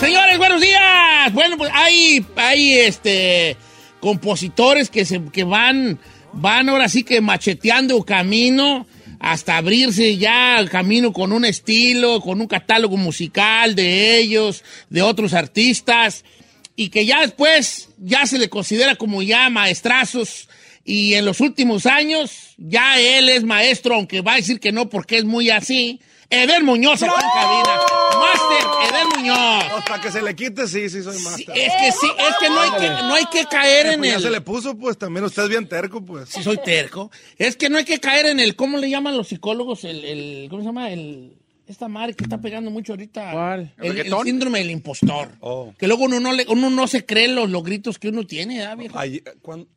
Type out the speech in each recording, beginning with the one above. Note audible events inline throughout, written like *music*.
Señores, buenos días. Bueno, pues hay, hay este compositores que se que van, van ahora sí que macheteando camino hasta abrirse ya el camino con un estilo, con un catálogo musical de ellos, de otros artistas, y que ya después ya se le considera como ya maestrazos. Y en los últimos años ya él es maestro, aunque va a decir que no porque es muy así. Eder Muñoz acá en cabina. Máster, Eder Muñoz. Pues para que se le quite, sí, sí soy máster. Es que sí, es que no hay que, no hay que caer en Pues ya el... se le puso, pues también usted es bien terco, pues. Sí, soy terco. Es que no hay que caer en el, ¿cómo le llaman los psicólogos? El, el ¿cómo se llama? El, esta madre que está pegando mucho ahorita. ¿Cuál? El, síndrome del impostor. Oh. Que luego uno no, le, uno no se cree los, los gritos que uno tiene, ¿verdad, viejo? Ayer- cuan- an-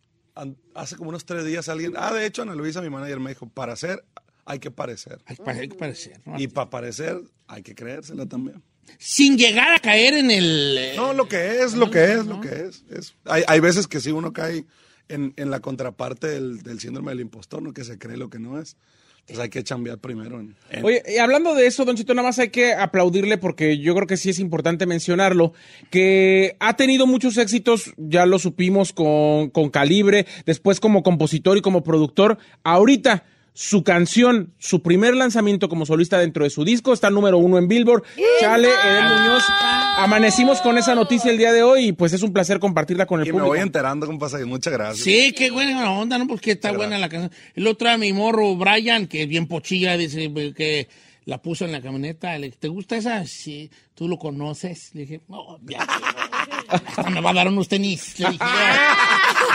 hace como unos tres días alguien, ah, de hecho Ana Luisa, mi manager, me dijo, para ser hay que parecer. Hay, que- parecer, ¿no? Y para parecer hay que creérsela también. Sin llegar a caer en el... eh, No, lo que es, lo que es, lo que es. es- hay, hay veces que sí uno cae en, en la contraparte del, del síndrome del impostor, ¿no? Que se cree lo que no es. Entonces hay que chambear primero. En- Oye, y hablando de eso, Don Chito, nada más hay que aplaudirle porque yo creo que sí es importante mencionarlo, que ha tenido muchos éxitos, ya lo supimos con, con Calibre, después como compositor y como productor. Ahorita, su canción, su primer lanzamiento como solista dentro de su disco, está número uno en Billboard. Chale, Edel Muñoz. Amanecimos con esa noticia el día de hoy y pues es un placer compartirla con el y me voy enterando, compa, y muchas gracias. Sí, qué buena onda, ¿no? Porque está buena la canción. El otro a mi morro, Brian, que es bien pochilla, dice que la puso en la camioneta. ¿te gusta esa? Sí. ¿Tú lo conoces? Le dije, no, ya. Hasta me va a dar unos tenis. Le dije,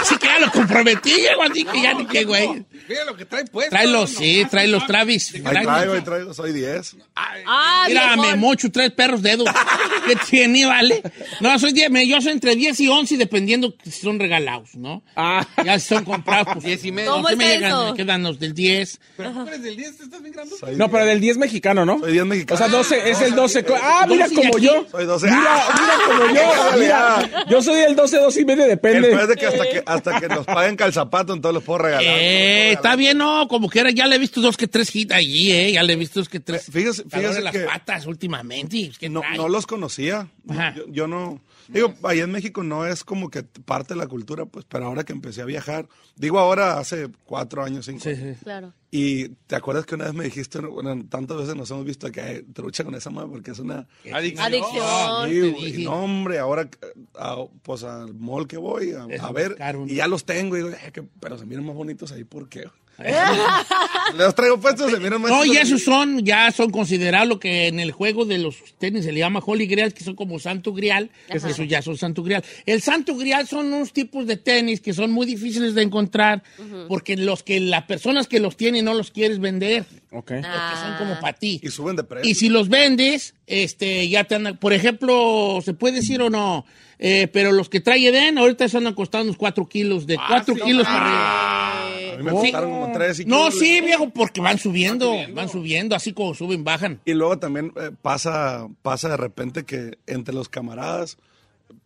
así que ya lo comprometí, llego así que ya ni qué, güey. Mira lo que trae puesto. Trae los, sí, trae los Travis. Traigo, ahí traigo, soy 10. Ah, Mira, me mocho tres perros dedos. *laughs* ¿Qué tiene, vale? No, soy 10, me- yo soy entre 10 y 11 dependiendo si son regalados, ¿no? Ah. Ya si son comprados. Pues, 10 y medio. ¿Cómo ¿qué me llegan? Me quedan los del 10. Pero tú eres del 10, ¿te estás bien grande? No, pero del 10 mexicano, ¿no? Soy 10 mexicano. O sea, 12, es el 12. co- Ah, mira 12 como aquí. yo. Soy 12. Mira, mira como yo. *laughs* Mira, yo soy el 12, 12 y medio, depende. Después de que hasta que hasta que nos paguen calzapato, entonces los puedo regalar. Eh, está bien, no, como que era, ya le he visto dos que tres hits allí, eh, ya le he visto dos que tres. Fíjese- calor fíjese en las que- patas últimamente. es que No, no los conocía. Ajá. Yo, yo no. Digo, ahí en México no es como que parte de la cultura, pues, pero ahora que empecé a viajar, digo ahora hace cuatro años, cinco. Sí, sí. Claro. Y te acuerdas que una vez me dijiste, bueno, tantas veces nos hemos visto que trucha con esa madre porque es una. Adicción. Adicción. Sí, te güey, dije. no, hombre, ahora, a- pues al mall que voy a, ver, y ya los tengo, y digo, "Eh, que- pero se miran más bonitos ahí, ¿por qué? *laughs* los traigo puestos, se miran más No, y esos son, ya son considerados lo que en el juego de los tenis se le llama Holy Grail, que son como Santo Grial. Esos ya son Santo Grial. El Santo Grial son unos tipos de tenis que son muy difíciles de encontrar porque los que las personas que los tienen no los quieres vender. Ok. Porque son como para ti. Y suben de precio. Y si los vendes, este, ya te andan, por ejemplo, ¿se puede decir o no? Eh, pero los que trae Eden, ahorita se andan costando unos 4 kilos, de 4 kilos para arriba. Mí me costaron como tres y No, sí, viejo, porque van subiendo, van subiendo, así como suben, bajan. Y luego también eh, pasa, pasa de repente que entre los camaradas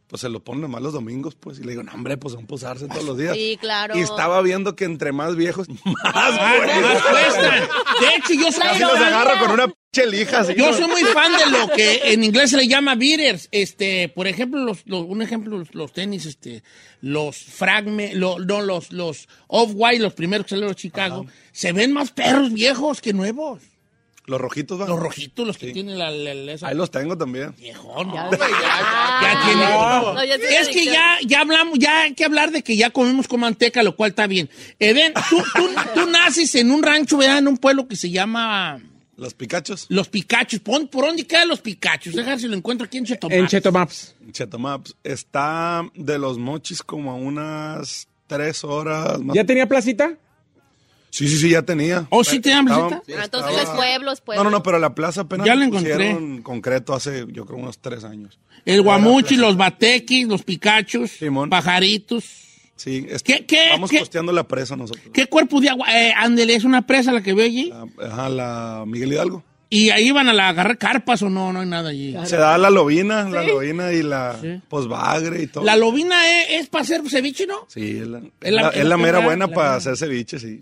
pues se lo ponen nomás los domingos, pues. Y le digo, no, hombre, pues son posarse todos los días. Sí, claro. Y estaba viendo que entre más viejos, *laughs* más güey. más cuestan. *laughs* De hecho, yo soy, Casi los agarro con una *laughs* pinche lija así. yo soy muy fan de lo que en inglés se le llama beaters. Este, por ejemplo, los, los- un ejemplo, los, los tenis, este, los fragme, lo- no, los, los off-white, los primeros que salieron de Chicago, se ven más perros viejos que nuevos. Los rojitos, va. Los rojitos, los que tienen la, la- la- esa- Ahí los tengo también. Viejón, Ya, ves. Ya tiene. No, ya tiene es que ya, ya hablamos, ya hay que hablar de que ya comemos con manteca, lo cual está bien. Eden, tú, tú, tú naces en un rancho, ¿verdad? En un pueblo que se llama Los picachos. Los Picachos. ¿Por, por dónde quedan Los Picachos? Déjame si lo encuentro aquí en Chetumal. En Cheto Maps. Chetomaps. Está de los mochis como a unas tres horas. Más. ¿Ya tenía placita? Sí, sí, sí, ya tenía. ¿Oh, sí tenían Estaba- placita? Ah, entonces no es pueblos, pues. No, no, no, pero la plaza apenas Ya la encontré. pusieron concreto hace, yo creo, unos tres años. El Guamuchi, los Batequis, los Picachos, Simón. pajaritos. Sí, es ¿Qué- qué- vamos qué? costeando la presa nosotros. ¿Qué cuerpo de agua? Eh, ándele, es una presa la que veo allí. La, ajá, la Miguel Hidalgo. ¿Y ahí van a la agarrar carpas o no? No hay nada allí. Se da la lobina, la lobina y la pues bagre y todo. La lobina es, es para hacer ceviche, ¿no? Sí, es la, Es la- la- es la mera la- buena la- para la- hacer ceviche, sí.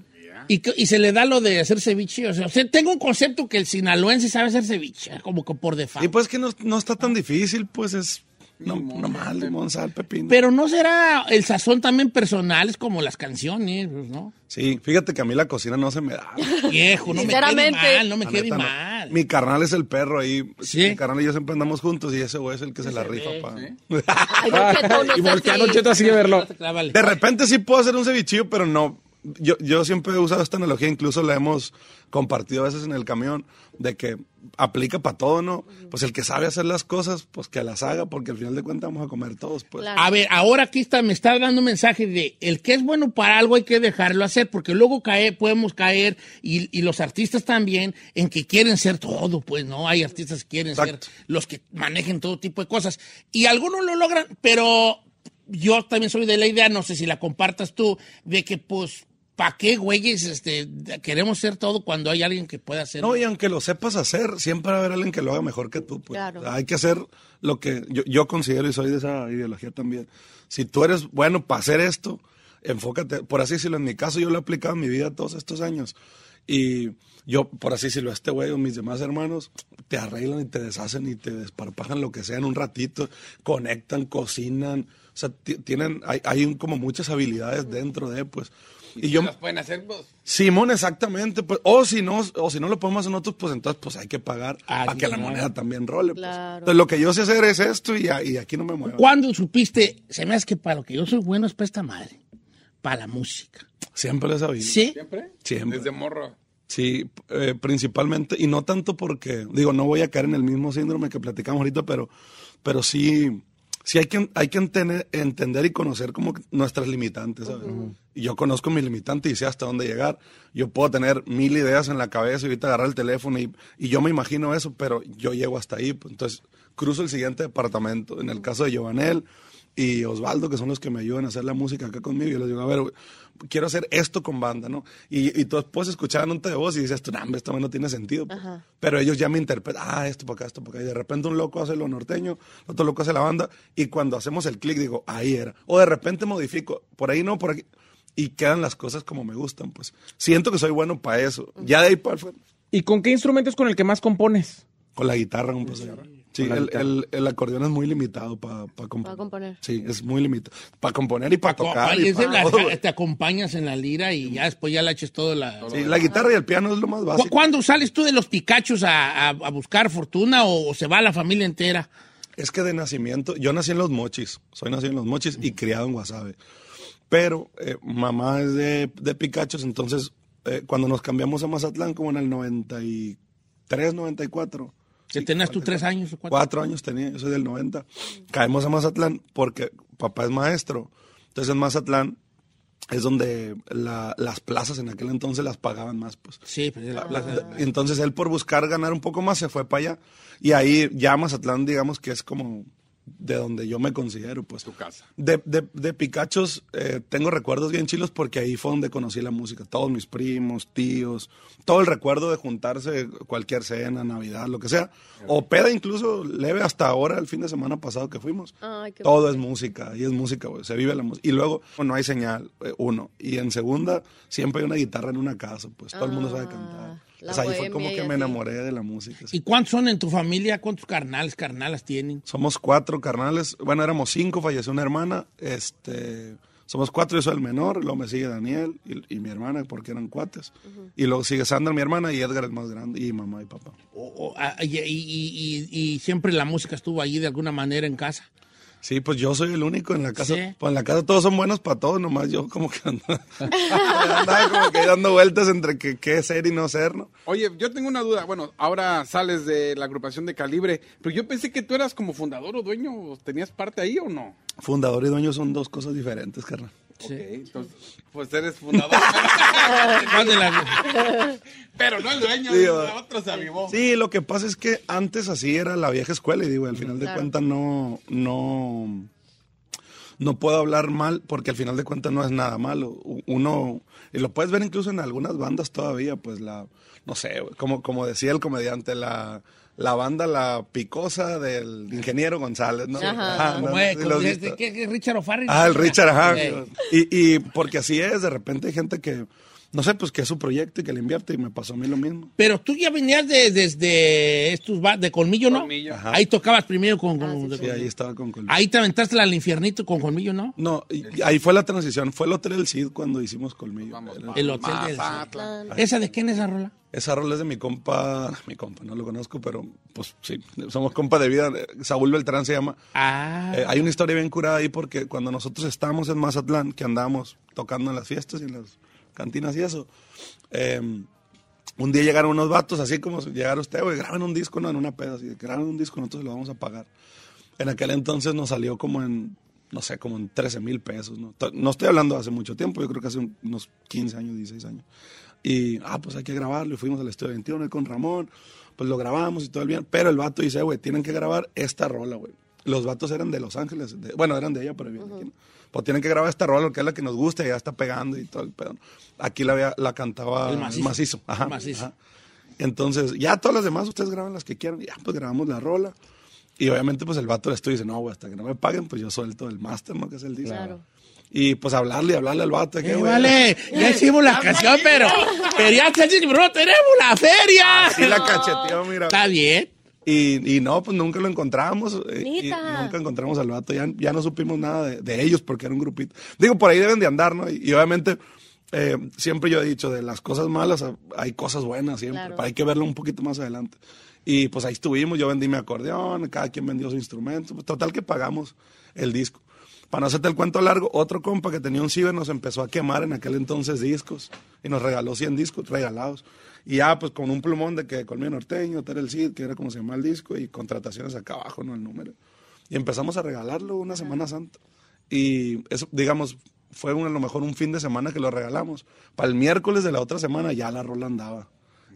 Y, que- y se le da lo de hacer ceviche. O sea, o sea, tengo un concepto que el sinaloense sabe hacer ceviche, como que por default. Y pues que no, no está tan difícil, pues es no, nomás limón, sal, pepino. Pero no será el sazón también personal, es como las canciones, pues, ¿no? Sí, fíjate que a mí la cocina no se me da. Viejo, no me quede mal, no me quede neta, no. mal. Mi carnal es el perro ahí. Sí. Mi carnal y yo siempre andamos juntos y ese güey es el que se, la rifa. pa. *laughs* Ay, *laughs* Don Cheto, no y volteando así. Cheto así de verlo. De repente sí puedo hacer un cevichillo, pero no. Yo, yo siempre he usado esta analogía, incluso la hemos compartido a veces en el camión, de que aplica para todo, ¿no? Pues el que sabe hacer las cosas, pues que las haga, porque al final de cuentas vamos a comer todos, pues. Claro. A ver, ahora aquí está, me está dando un mensaje de el que es bueno para algo hay que dejarlo hacer, porque luego cae, podemos caer, y, y los artistas también, en que quieren ser todo, pues, ¿no? Hay artistas que quieren Exacto. ser los que manejen todo tipo de cosas. Y algunos lo logran, pero yo también soy de la idea, no sé si la compartas tú, de que, pues, ¿para qué, güeyes, este, queremos ser todo cuando hay alguien que pueda hacer? No, y aunque lo sepas hacer, siempre va a haber alguien que lo haga mejor que tú. Pues. Claro. Hay que hacer lo que yo, yo considero y soy de esa ideología también. Si tú eres bueno para hacer esto, enfócate, por así decirlo, en mi caso yo lo he aplicado en mi vida todos estos años. Y yo, por así decirlo, este güey o mis demás hermanos te arreglan y te deshacen y te desparpajan lo que sea en un ratito, conectan, cocinan, o sea, ti- tienen, hay, hay un- como muchas habilidades dentro de, pues. Y yo, Las pueden hacer pues, vos. Simón, exactamente. Pues, o si no, o si no lo podemos hacer nosotros, pues entonces pues hay que pagar Ah, para que la moneda también role. pues. Claro. Entonces lo que yo sé hacer es esto y, y aquí no me muevo. ¿Cuándo supiste? Se me hace que para lo que yo soy bueno es para esta madre, para la música. Siempre lo he sabido. ¿Sí? ¿Siempre? Siempre. Desde morro. Sí, eh, principalmente, y no tanto porque, digo, no voy a caer en el mismo síndrome que platicamos ahorita, pero, pero sí, sí hay que, hay que entender, entender y conocer como nuestras limitantes, ¿sabes? Y yo conozco mis limitantes y sé hasta dónde llegar. Yo puedo tener mil ideas en la cabeza y ahorita agarrar el teléfono y, y yo me imagino eso, pero yo llego hasta ahí. pues, entonces, cruzo el siguiente departamento. En el caso de Giovanel y Osvaldo, que son los que me ayudan a hacer la música acá conmigo, yo les digo, a ver, quiero hacer esto con banda, ¿no? Y, y tú en un de voz y dices, no, hombre, esto no tiene sentido. pues". Pero ellos ya me interpretan, ah, esto para acá, esto para acá. Y de repente un loco hace lo norteño, otro loco hace la banda, y cuando hacemos el clic digo, ahí era. O de repente modifico, por ahí no, por aquí. Y quedan las cosas como me gustan, pues. Siento que soy bueno para eso. Ya de ahí para ¿Y con qué instrumento es con el que más compones? con la guitarra, un Sí, el, el- el acordeón es muy limitado para Para componer. Sí, es muy limitado. Para componer y para tocar. y pa' la- te acompañas en la lira y ya después ya la eches todo la... Sí, la guitarra y el piano es lo más ¿Cu- básico. ¿Cuándo sales tú de los Picachos a, a- a buscar fortuna o, se va la familia entera? Es que de nacimiento, yo nací en Los Mochis, soy nacido en Los Mochis y criado en Guasave. Pero eh, mamá es de, de Picachos, entonces eh, cuando nos cambiamos a Mazatlán, como en el 93, 94. Que sí, tenías tú 94, tres años o cuatro. Cuatro años tenía, yo soy del 90. Caemos a Mazatlán porque papá es maestro. Entonces en Mazatlán es donde la- las plazas en aquel entonces las pagaban más, pues. Sí, pues, la La- plaza- entonces él por buscar ganar un poco más se fue para allá y ahí ya Mazatlán digamos que es como de donde yo me considero, pues. Tu casa. De, de, de Picachos eh, tengo recuerdos bien chilos porque ahí fue donde conocí la música. Todos mis primos, tíos, todo el recuerdo de juntarse, cualquier cena, Navidad, lo que sea. O peda incluso leve hasta ahora, el fin de semana pasado que fuimos. Ay, qué todo es música, y es música, güey. Se vive la música. Y luego no hay señal, eh, uno. Y en segunda, siempre hay una guitarra en una casa, pues todo el mundo sabe cantar. La ahí fue como y que me enamoré de la música. ¿Y cuántos son en tu familia? ¿Cuántos carnales, carnalas tienen? Somos cuatro carnales. Bueno, éramos cinco, falleció una hermana. Este, somos cuatro, yo soy el menor. Luego me sigue Daniel y, y mi hermana, porque eran cuates. Y luego sigue Sandra, mi hermana, y Edgar, el más grande, y mamá y papá. O- o- ah, y, y- y- y- y siempre la música estuvo allí de alguna manera en casa. Sí, pues yo soy el único en la casa. Sí. Pues en la casa todos son buenos para todos, nomás yo como que *laughs* andaba, andaba *laughs* como que dando vueltas entre que qué ser y no ser, ¿no? Oye, yo tengo una duda. Bueno, ahora sales de la agrupación de Calibre, pero yo pensé que tú eras como fundador o dueño. ¿Tenías parte ahí o no? Fundador y dueño son dos cosas diferentes, carnal. Ok, entonces, pues eres fundador. *laughs* Pero no el dueño, Sí, el otro se avivó. Sí, lo que pasa es que antes así era la vieja escuela y digo, al final de Claro. cuentas no, no, no puedo hablar mal porque al final de cuentas no es nada malo. Uno, y lo puedes ver incluso en algunas bandas todavía, pues la, no sé, como, como decía el comediante, la, la banda La Picosa del ingeniero González, ¿no? Ajá. ¿qué- qué- Richard O'Farrill. Ah, el Richard, ajá. Y, y porque así es, de repente hay gente que, no sé, pues que es su proyecto y que le invierte y me pasó a mí lo mismo. Pero tú ya venías de, desde estos de Colmillo, ¿no? Colmillo. Ajá. Ahí tocabas primero con, con- de Sí, Colmillo. ahí estaba con Colmillo. Ahí te aventaste al infiernito con Colmillo, ¿no? No, y- y ahí fue la transición. Fue el Hotel del Cid cuando hicimos Colmillo. El hotel del... Mazatlán. ¿Esa de quién es esa rola? Esa rola es de mi compa, *laughs* mi compa, no lo conozco, pero pues sí, somos compa de vida. Saúl Beltrán se llama. Ah, Eh, hay una historia bien curada ahí porque cuando nosotros estábamos en Mazatlán, que andábamos tocando en las fiestas y en las cantinas y eso, eh, un día llegaron unos vatos, así como si llegara usted, güey, graben un disco, no, en una peda, así, graben un disco, nosotros lo vamos a pagar. En aquel entonces nos salió como en, no sé, como en 13 mil pesos, ¿no? No estoy hablando de hace mucho tiempo, yo creo que hace un- unos 15 años, 16 años. Y, ah, pues hay que grabarlo, y fuimos al estudio 21 ahí con Ramón, pues lo grabamos y todo el bien, pero el vato dice, güey, tienen que grabar esta rola, güey. Los vatos eran de Los Ángeles, de- bueno, eran de ella, pero vivían aquí, ¿no? Pues tienen que grabar esta rola, que es la que nos gusta, y ya está pegando y todo el pedo. Aquí la, había- la cantaba El el macizo. Ajá, El macizo. ajá. Entonces, ya todas las demás ustedes graban las que quieran, ya pues grabamos la rola. Y obviamente pues el vato del estudio dice, no, güey, hasta que no me paguen, pues yo suelto el máster, ¿no? Que es el disco. Claro. Y pues hablarle y hablarle al vato. de que, Eh, güey, vale, ya hicimos la canción, pero, pero ya tenemos la feria. Sí la cacheteó, mira. Está bien. Y, y no, pues nunca lo encontramos. eh, y nunca encontramos al vato. Ya, ya no supimos nada de, de ellos porque era un grupito. Digo, por ahí deben de andar, ¿no? Y, y obviamente, eh, siempre yo he dicho, de las cosas malas ah, hay cosas buenas siempre. Claro. Pero hay que verlo un poquito más adelante. Y pues ahí estuvimos. Yo vendí mi acordeón, cada quien vendió su instrumento. Pues, total que pagamos el disco. Para no hacerte el cuento largo, otro compa que tenía un ciber nos empezó a quemar en aquel entonces discos y nos regaló 100 discos regalados. Y ya, pues con un plumón de que Colmillo Norteño, Ter el Cid, que era como se llama el disco, y contrataciones acá abajo, ¿no? El número. Y empezamos a regalarlo una Semana Santa. Y eso, digamos, fue un- a lo mejor un fin de semana que lo regalamos. Para el miércoles de la otra semana ya la rola andaba.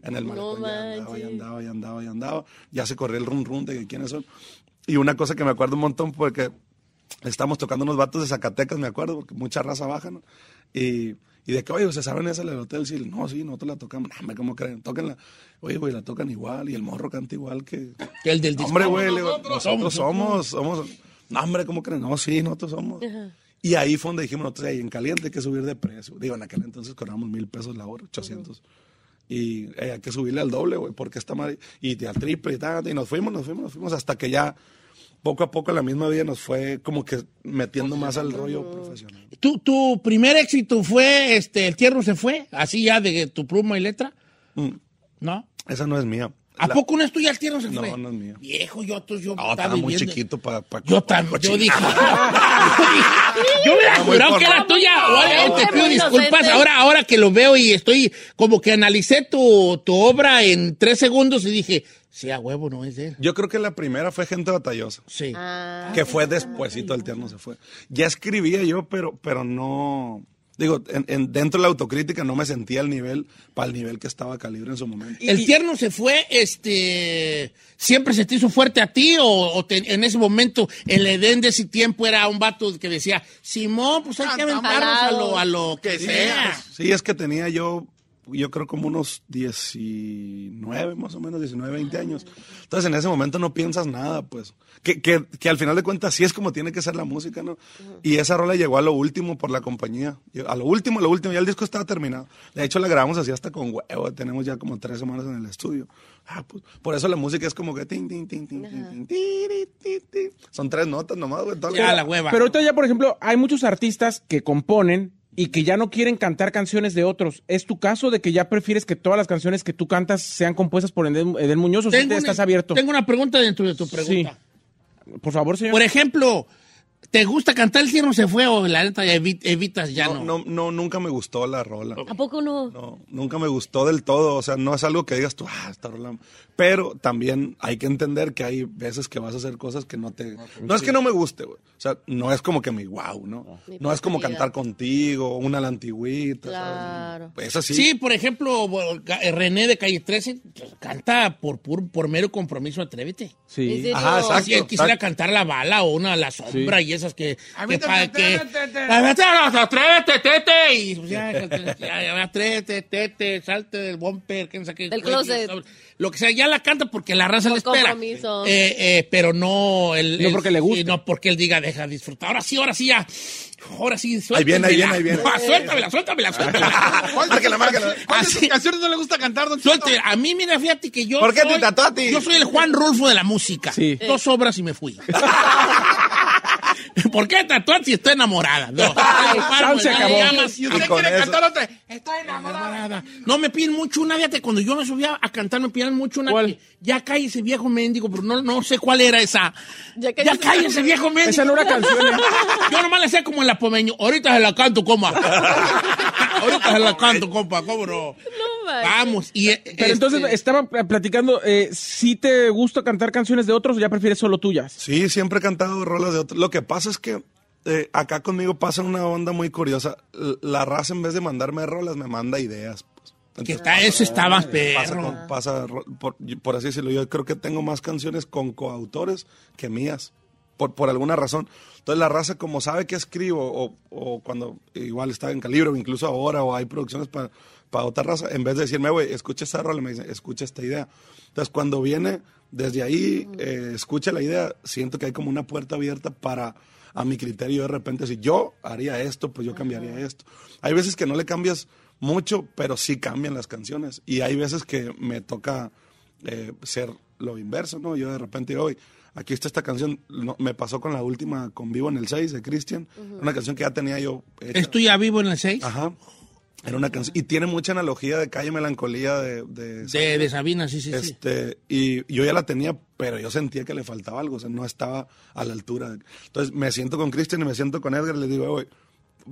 En el malecón ya andaba, ya manches. andaba, ya andaba, ya andaba. Ya se corrió el run run de que quiénes son. Y una cosa que me acuerdo un montón porque estamos tocando unos vatos de Zacatecas, me acuerdo, porque mucha raza baja, ¿no? Y, y de que, oye, ¿se saben esa del hotel? Sí, no, sí, nosotros la tocamos. No, ¿cómo creen? Tóquenla. Oye, güey, la tocan igual y el morro canta igual que... Que el del disco. Hombre, güey, nosotros somos, somos... No, hombre, ¿cómo creen? No, sí, nosotros somos. Y ahí fue donde dijimos nosotros, ahí en caliente hay que subir de precio. Digo, en aquel entonces cobrábamos mil pesos la hora, 800. Y eh, hay que subirle al doble, güey, porque está mal. Y al triple y tal. Y nos fuimos, nos fuimos, nos fuimos hasta que ya poco a poco la misma vida nos fue como que metiendo más al rollo profesional. ¿Tu, tu primer éxito fue, este, El Tierno se fue, así ya de tu pluma y letra, Mm, ¿no? esa no es mía. ¿A La- poco no es tuya El Tierno se No, fue? no es mía. Viejo, yo, tú, yo No, estaba muy viviendo- chiquito para... Yo también, *laughs* yo dije, yo hubiera jurado que era tuya. Obviamente Muy pido disculpas. Ahora, ahora que lo veo y estoy como que analicé tu, tu obra en tres segundos y dije, sí, a huevo, no es de él. Yo creo que la primera fue Gente Batallosa. Sí. Ah, que fue despuésito el tierno se fue. Ya escribía yo, pero, pero no, digo, en, en- dentro de la autocrítica no me sentía al nivel, para el nivel que estaba Calibre en su momento. ¿El tierno se fue, este, siempre se te hizo fuerte a ti o, o te- en ese momento, el Edén de ese tiempo era un vato que decía, Simón, pues hay que aventarnos a lo, a lo que sea? Sí, es que tenía yo, yo creo como unos 19, más o menos, 19, 20 años. Entonces en ese momento no piensas nada, pues. Que, que, que al final de cuentas sí es como tiene que ser la música, ¿no? Y esa rola llegó a lo último por la compañía. A lo último, a lo último, ya el disco estaba terminado. De hecho la grabamos así hasta con huevo, tenemos ya como tres semanas en el estudio. Ah, pues, por eso la música es como que... tin, tin, tin, tin, tin, tin, tiri, ti, ti. Son tres notas nomás, güey. Ya, la hueva. Pero ahorita ya, por ejemplo, hay muchos artistas que componen y que ya no quieren cantar canciones de otros. ¿Es tu caso de que ya prefieres que todas las canciones que tú cantas sean compuestas por Edén Muñoz o si Tengo te una- estás abierto? Tengo una pregunta dentro de tu pregunta. Por favor, señor. Por ejemplo, ¿te gusta cantar El tierno se fue o la neta evi- evitas ya no? no, no, no, nunca me gustó la rola. ¿A poco no? No, nunca me gustó del todo. O sea, no es algo que digas tú, ah, esta rola. Pero también hay que entender que hay veces que vas a hacer cosas que no te. No es que no me guste, güey. O sea, no es como que mi wow, ¿no? Mi No es como cantar contigo, una a la antigüita. ¿sabes? Claro. Pues así. Sí, por ejemplo, eh, René de Calle 13 pues, canta por, pur- por mero compromiso, atrévete. ¿En Sí. Ajá, exacto. Si él quisiera exacto. cantar la bala o una la sombra y esas que. A mí que, te- pa- te- que- te- te- Atrévete, tete. Y pues, ya, *laughs* ya, ya, atrévete, tete, salte del bumper, quién sabe qué, Del closet. Lo que sea, ya la canta porque la raza le espera. Eh, eh, pero no. El, No el- porque le guste. no porque él diga, deja disfrutar. Ahora sí, ahora sí, ya. Ahora sí, Ahí viene, ahí viene, ahí viene. No, *laughs* suéltamela, suéltamela, suéltamela. *laughs* Márcala, márcala. ¿Cuántas canciones no le gusta cantar, don? Suelte, a mí, mira, fíjate que yo. ¿Por qué te soy- trató a ti? Yo soy el Juan Rulfo de la música. Sí. Dos obras y me fui. *laughs* *laughs* ¿Por qué tatuar si estoy enamorada? No. Ay, Páramo, se acabó. llamas. Usted quiere eso- cantar otra. Estoy enamorada. Enamorada. No me piden mucho una, fíjate, cuando yo me subía a cantar me pidían mucho una ¿Cuál? ya cae ese viejo mendigo, pero no, no sé cuál era esa. Ya Ya, ese viejo mendigo. Esa no era canción, ¿eh? *laughs* Yo nomás le sé como en la pomeño. Ahorita se la canto, compa. *laughs* Ahorita se la canto, compa, ¿cómo no? Manches. Vamos. Y, eh, Pero entonces este, estaba platicando, eh, ¿sí te gusta cantar canciones de otros o ya prefieres solo tuyas? Sí, siempre he cantado rolas de otros. Lo que pasa es que eh, acá conmigo pasa una onda muy curiosa. La raza, en vez de mandarme rolas, me manda ideas. pues. que Entonces, está, eso está más pasa, perro. con- pasa por, por así decirlo. Yo creo que tengo más canciones con coautores que mías, por, por alguna razón. Entonces la raza, como sabe que escribo, o, o cuando igual está en calibre, o incluso ahora, o hay producciones para otra raza, en vez de decirme, güey, escucha esta rola, me dicen, escucha esta idea. Entonces cuando viene desde ahí, eh, escucha la idea, siento que hay como una puerta abierta para, a mi criterio, de repente, si yo haría esto, pues yo cambiaría esto. Hay veces que no le cambias mucho, pero sí cambian las canciones. Y hay veces que me toca eh, ser lo inverso, ¿no? Yo de repente "Oye, aquí está esta canción, no, me pasó con la última, con Vivo en el 6 de Christian, una canción que ya tenía yo hecha. ¿Estoy ya vivo en el 6? Ajá. Era una canción, y tiene mucha analogía de Calle Melancolía de... de- De, de Sabina, sí, sí, sí. este, y yo ya la tenía, pero yo sentía que le faltaba algo, o sea, no estaba a la altura. Entonces me siento con Christian y me siento con Edgar y les digo, "Oye,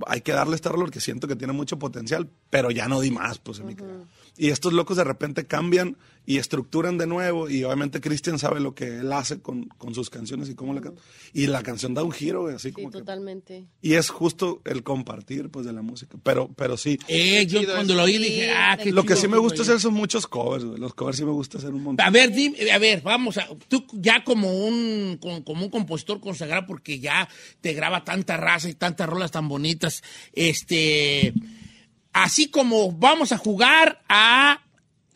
hay que darle este rol porque siento que tiene mucho potencial, pero ya no di más, pues, en mi cara". Y estos locos de repente cambian y estructuran de nuevo y obviamente Christian sabe lo que él hace con, con sus canciones y cómo la canta. Y la canción da un giro, güey, así Sí, como que... totalmente. Y es justo el compartir, pues, de la música. Pero, pero sí, Eh, yo cuando eso. lo oí dije, ah, qué lo que sí me gusta hacer son muchos covers, güey. Los covers sí me gusta hacer un montón. A ver, dime, a ver, vamos a. Tú ya como un, con- como un compositor consagrado, porque ya te graba tanta raza y tantas rolas tan bonitas. Este. Así como vamos a jugar a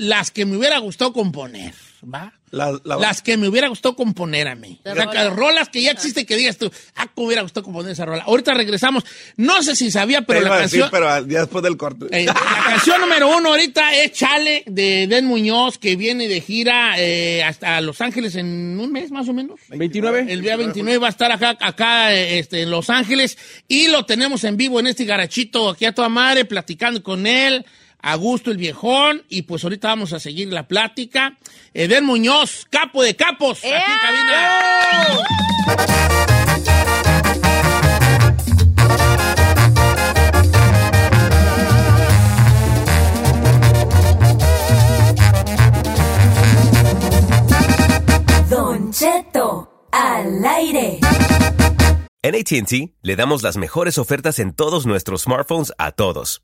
las que me hubiera gustado componer, ¿va? La- la- Las que me hubiera gustado componer a mí. De O sea, rola. que rolas que ya existen que digas tú, ah, cómo hubiera gustado componer esa rola. Ahorita regresamos. No sé si sabía, pero Te la decir, canción. pero ya después del corte. Eh, la canción número uno ahorita es Chale de Den Muñoz, que viene de gira eh, hasta Los Ángeles en un mes más o menos. 29. El día 29 va a estar acá, acá eh, este, en Los Ángeles y lo tenemos en vivo en este garachito aquí a toda madre, platicando con él. A gusto el viejón, y pues ahorita vamos a seguir la plática. Eden Muñoz, capo de capos, aquí en cabina. Don Cheto, al aire. En ATT le damos las mejores ofertas en todos nuestros smartphones a todos.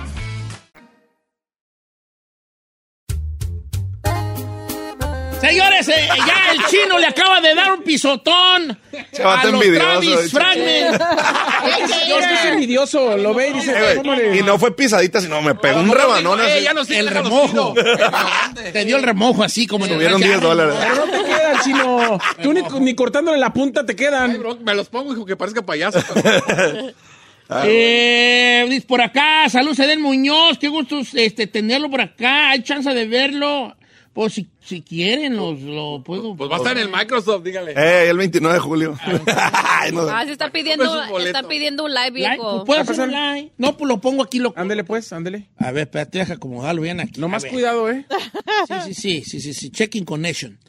Señores, eh, ya el chino le acaba de dar un pisotón Chavato a los envidioso, Travis. Fragment. Que es envidioso, lo ve y dice, Eh, ¿cómo güey, le- y no fue pisadita, sino me pegó un rebanón Eh, así. ya no el remojo. Te dio el remojo así como en el Subieron 10 dólares. Pero no te quedan, chino. Tú ni, ni cortándole la punta te Ay, quedan. bro, me los pongo, hijo, que parezca payaso. *laughs* Eh, dice por acá, salud, Eden Muñoz, qué gusto este, tenerlo por acá, hay chance de verlo. Pues si, si quieren, los, lo puedo. Pues va a estar en el Microsoft, dígale. Eh, el 29 de julio. *laughs* Ay, no. Ah, se está pidiendo, está pidiendo un live, viejo. pues, ¿Puedo ¿Va a hacer un like? No, pues lo pongo aquí. Lo... Ándele pues, ándele. A ver, espérate, deja acomodarlo bien aquí. No más cuidado, ¿eh? Sí, sí, sí, sí, sí, sí, checking connection.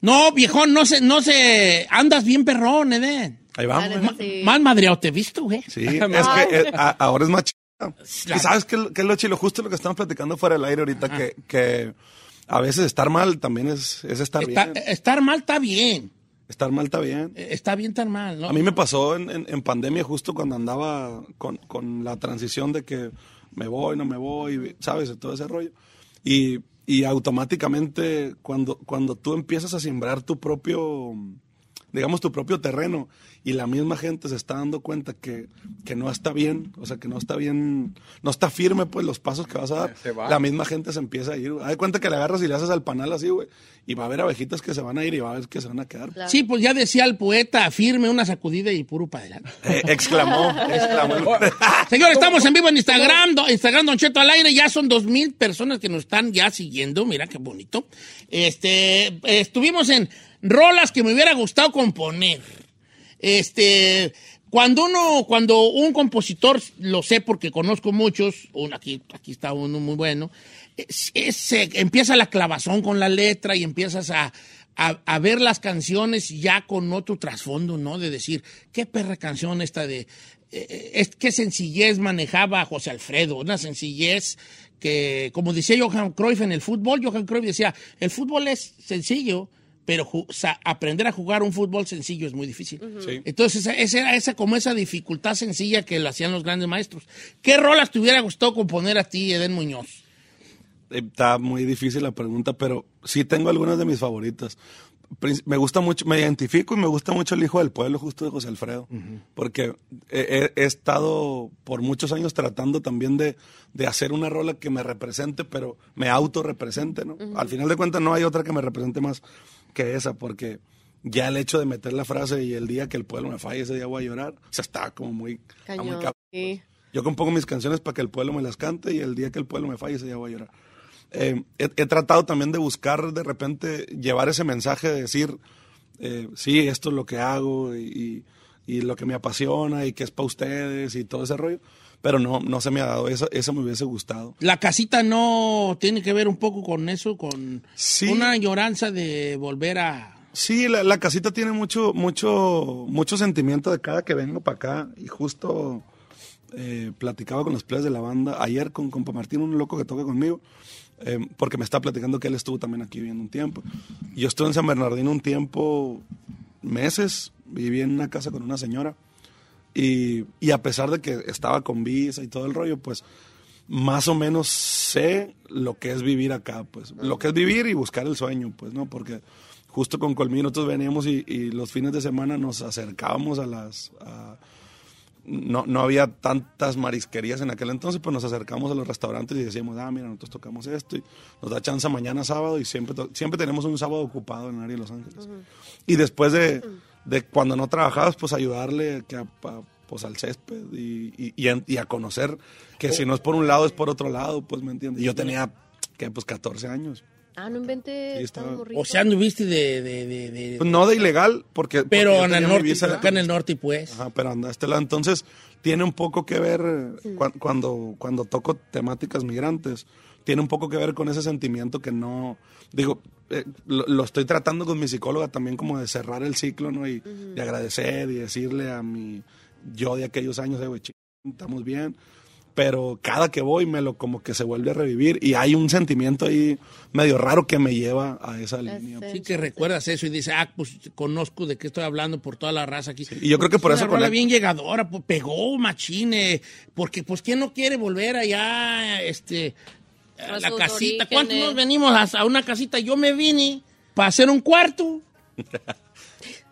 No, viejón, no se, no se, andas bien perrón, Eden. Ahí vamos. Ah, sí. Más madreado te he visto, güey. Sí, *laughs* es que eh, a- ahora es más chido. Y sabes qué qué es lo chilo, justo lo que estamos platicando fuera del aire ahorita, que, que a veces estar mal también es, es estar Está- bien. estar mal está bien. Estar mal está bien. Eh, Está bien tan mal, ¿no? A mí me pasó en, en- en pandemia justo cuando andaba con, con la transición de que me voy, no me voy, ¿sabes? Todo ese rollo. Y, y automáticamente cuando, cuando tú empiezas a sembrar tu propio, digamos, tu propio terreno y la misma gente se está dando cuenta que, que no está bien, o sea, que no está bien, no está firme, pues, los pasos que vas a dar, Se va. la misma gente se empieza a ir. Haz cuenta que le agarras y le haces al panal así, güey, y va a haber abejitas que se van a ir y va a haber que se van a quedar. Claro. Sí, pues ya decía el poeta, firme una sacudida y puro para adelante. Eh, exclamó, *laughs* exclamó. *laughs* Señor, estamos en vivo en Instagram, do- Instagram Don Cheto al aire, ya son dos mil personas que nos están ya siguiendo, mira qué bonito. Este, estuvimos en rolas que me hubiera gustado componer. Este, cuando uno, cuando un compositor, lo sé porque conozco muchos, un- aquí, aquí está uno muy bueno, es- empieza la clavazón con la letra y empiezas a, a- ver las canciones ya con otro trasfondo, ¿no? De decir, qué perra canción esta de, eh, es, qué sencillez manejaba José Alfredo, una sencillez que, como decía Johan Cruyff en el fútbol, Johan Cruyff decía, el fútbol es sencillo, pero aprender a jugar un fútbol sencillo es muy difícil. Sí. Entonces, esa, esa era esa, como esa dificultad sencilla que lo hacían los grandes maestros. ¿Qué rolas te hubiera gustado componer a ti, Eden Muñoz? Eh, Está muy difícil la pregunta, pero sí tengo algunas de mis favoritas. Me gusta mucho, me identifico y me gusta mucho el hijo del pueblo, justo de José Alfredo, porque he, he- he estado por muchos años tratando también de, de hacer una rola que me represente, pero me autorrepresente, ¿no? Al final de cuentas no hay otra que me represente más que esa, porque ya el hecho de meter la frase y el día que el pueblo me falle, ese día voy a llorar, o sea, está como muy, muy Cañón. cabrón. Sí. Yo compongo mis canciones para que el pueblo me las cante y el día que el pueblo me falle, ese día voy a llorar. Eh, he, he tratado también de buscar de repente llevar ese mensaje de decir, eh, sí, esto es lo que hago y, y- y lo que me apasiona y que es para ustedes y todo ese rollo, pero no, no se me ha dado, eso, eso me hubiese gustado. La casita no tiene que ver un poco con eso, con Sí. una lloranza de volver a... Sí, la, la casita tiene mucho, mucho, mucho sentimiento de cada que vengo para acá y justo eh, platicaba con los players de la banda ayer con compa Martín, un loco que toca conmigo, eh, porque me está platicando que él estuvo también aquí viviendo un tiempo. Yo estuve en San Bernardino un tiempo, meses, viví en una casa con una señora y, y a pesar de que estaba con visa y todo el rollo, pues más o menos sé lo que es vivir acá, pues. Lo que es vivir y buscar el sueño, pues, ¿no? Porque justo con Colmín nosotros veníamos y, y los fines de semana nos acercábamos a las... a- no, no había tantas marisquerías en aquel entonces, pues nos acercamos a los restaurantes y decíamos, ah, mira, nosotros tocamos esto y nos da chance mañana sábado y siempre, siempre tenemos un sábado ocupado en el área de Los Ángeles. Y después de, de cuando no trabajabas, pues ayudarle que a- a- pues al césped y, y- y a, y a conocer que si no es por un lado es por otro lado, pues me entiendes. Y yo tenía, que pues 14 años. Ah, no inventé. Sí. O sea, anduviste de... de, de, de- Pues no de ilegal, porque... porque pero yo en el norte, visa- acá en el norte, pues. Ajá, pero anda a este lado. Entonces, tiene un poco que ver eh, cua- cuando, cuando toco temáticas migrantes. Tiene un poco que ver con ese sentimiento que no. Digo, eh, lo, lo estoy tratando con mi psicóloga también, como de cerrar el ciclo, ¿no? Y de agradecer y decirle a mi yo de aquellos años, eh, güey, estamos bien. Pero cada que voy me lo como que se vuelve a revivir y hay un sentimiento ahí medio raro que me lleva a esa línea. Sí que recuerdas eso y dices, ah, pues conozco de qué estoy hablando por toda la raza aquí. y yo creo que por Es eso una rola bien llegadora, pues, pegó machine, porque pues quién no quiere volver allá, este, a la casita. ¿Cuántos orígenes. nos venimos a, a una casita? Yo me vine para hacer un cuarto. *laughs*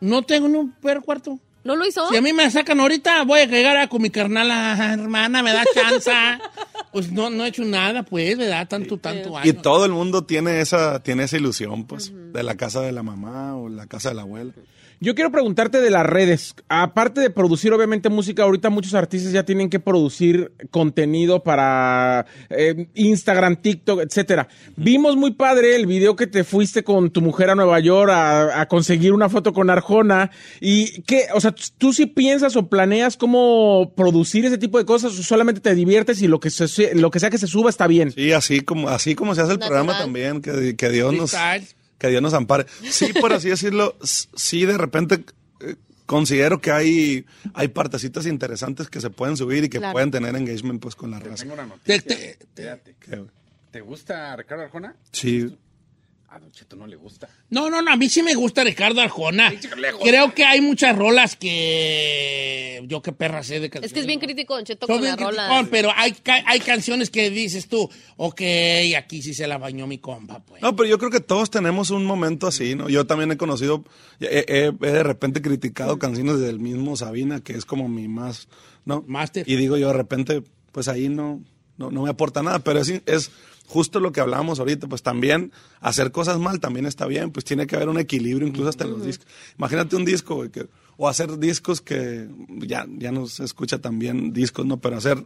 No tengo ni un perro cuarto. ¿No lo hizo? Si a mí me sacan ahorita, voy a llegar a con mi carnal, ah, hermana, me da *laughs* chance. pues no, no he hecho nada, pues, ¿verdad? Tanto, tanto año. Y todo el mundo tiene esa, tiene esa ilusión, pues, de la casa de la mamá o la casa de la abuela. Yo quiero preguntarte de las redes. Aparte de producir, obviamente, música, ahorita muchos artistas ya tienen que producir contenido para eh, Instagram, TikTok, etcétera. Vimos muy padre el video que te fuiste con tu mujer a Nueva York a, a conseguir una foto con Arjona. Y que, o sea, tú sí piensas o planeas cómo producir ese tipo de cosas o solamente te diviertes y lo que, se, lo que sea que se suba está bien. Sí, así como, así como se hace el Natural. programa también, que, que Dios nos, Freestyle. Que Dios nos ampare. Sí, por así decirlo, sí de repente eh, considero que hay, hay partecitas interesantes que se pueden subir y que Claro. pueden tener engagement pues con la raza. Tengo una Te- noticia. te- te- ¿Te gusta Ricardo Arjona? Sí. A Don Cheto no le gusta. No, no, no, a mí sí me gusta Ricardo Arjona. Creo que hay muchas rolas que yo qué perra sé de canciones. Es que es bien crítico, Don Cheto, con bien la rola. criticón, pero hay, ca- hay canciones que dices tú, ok, aquí sí se la bañó mi compa, pues. No, pero yo creo que todos tenemos un momento así, ¿no? Yo también he conocido, he, he- he de repente criticado canciones del mismo Sabina, que es como mi más, ¿no? Máster. Y digo yo de repente, pues ahí no, no, no me aporta nada, pero es, es justo lo que hablábamos ahorita, pues también hacer cosas mal también está bien, pues tiene que haber un equilibrio incluso hasta en los discos. Imagínate un disco, güey, que, o hacer discos que ya, ya no se escucha también discos, ¿no? Pero hacer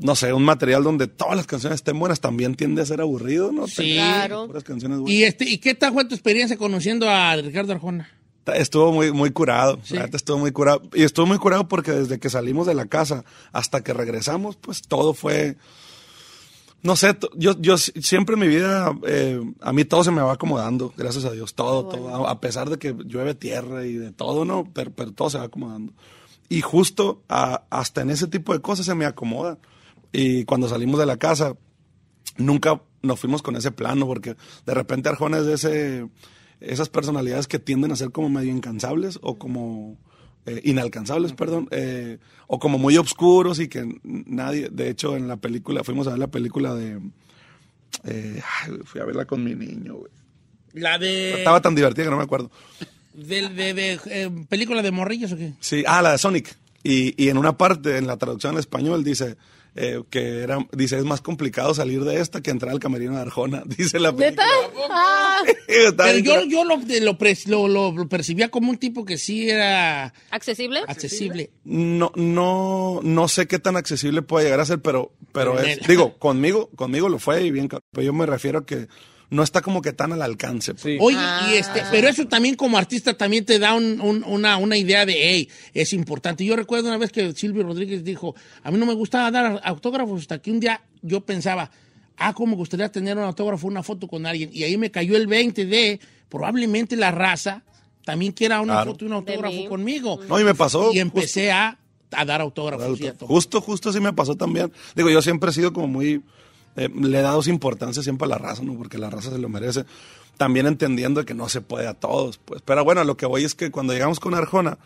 no sé, un material donde todas las canciones estén buenas también tiende a ser aburrido, ¿no? Sí. Claro. puras canciones buenas. ¿Y, este, ¿Y qué tal fue tu experiencia conociendo a Ricardo Arjona? Estuvo muy, muy curado, Sí. la estuvo muy curado. Y estuvo muy curado porque desde que salimos de la casa hasta que regresamos, pues todo fue... No sé, yo, yo si- siempre en mi vida, eh, a mí todo se me va acomodando, gracias a Dios, todo, todo, a a pesar de que llueve tierra y de todo, ¿no? Pero, pero todo se va acomodando. Y justo a- hasta en ese tipo de cosas se me acomoda. Y cuando salimos de la casa, nunca nos fuimos con ese plano, porque de repente Arjona es de ese, esas personalidades que tienden a ser como medio incansables o como eh, inalcanzables, perdón, eh, o como muy obscuros y que nadie, de hecho en la película, fuimos a ver la película de, eh, ay, fui a verla con mi niño, güey. La de... Estaba tan divertida que no me acuerdo. de, de- de, eh, película de morrillos o qué? Sí, ah, la de Sonic. Y, y en una parte, en la traducción al español, dice eh, que era, dice, es más complicado salir de esta que entrar al camerino de Arjona, *laughs* dice la película. Ah, *laughs* Pero yo, yo lo, lo, lo, percibía como un tipo que sí era ¿Accesible? accesible. No, no, no sé qué tan accesible puede llegar a ser, pero, pero es, digo, conmigo, conmigo lo fue y bien, pero yo me refiero a que no está como que tan al alcance. pues. Sí. Oye, Ah. y este, pero eso también como artista también te da un- un- una, una idea de, hey, es importante. Yo recuerdo una vez que Silvio Rodríguez dijo, a mí no me gustaba dar autógrafos hasta que un día yo pensaba, ah, cómo me gustaría tener un autógrafo, una foto con alguien. Y ahí me cayó el 20 de, probablemente la raza también quiera una Claro. foto y un autógrafo conmigo. No, y me pasó. Y empecé a, a dar autógrafos. y a Justo, todo. justo, justo sí me pasó también. Digo, yo siempre he sido como muy, eh, le he dado importancia siempre a la raza, ¿no? Porque la raza se lo merece. También entendiendo que no se puede a todos, pues. Pero bueno, lo que voy es que cuando llegamos con Arjona,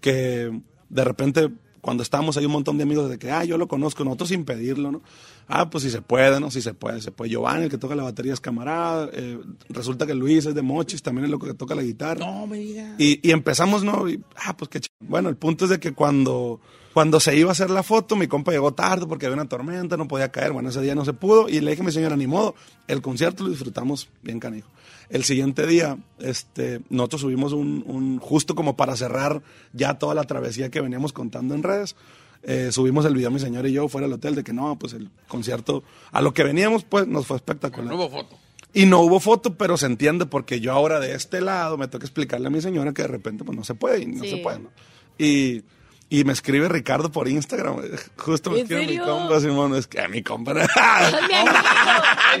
que de repente cuando estábamos hay un montón de amigos de que, ah, yo lo conozco, nosotros sin pedirlo, ¿no? Ah, pues si se puede, ¿no? Si se puede, se puede. Giovanni, el que toca la batería es camarada. eh, resulta que Luis es de Mochis, también es lo que toca la guitarra. No me digas. Y, y empezamos, ¿no? Y, ah, pues qué ch... Bueno, el punto es de que cuando, cuando se iba a hacer la foto, mi compa llegó tarde porque había una tormenta, no podía caer. Bueno, ese día no se pudo. Y le dije a mi señora, ni modo, el concierto lo disfrutamos bien canijo. El siguiente día, este, nosotros subimos un, un, justo como para cerrar ya toda la travesía que veníamos contando en redes. Eh, subimos el video mi señora y yo fuera del hotel de que no, pues el concierto, a lo que veníamos, pues nos fue espectacular. No hubo foto. Y no hubo foto, pero se entiende porque yo ahora de este lado me tengo que explicarle a mi señora que de repente pues no se puede y no Sí. se puede. ¿no? Y, y me escribe Ricardo por Instagram. Justo me ¿En escribe mi compa, Simón. Es que mi compa. *laughs* Mi amigo.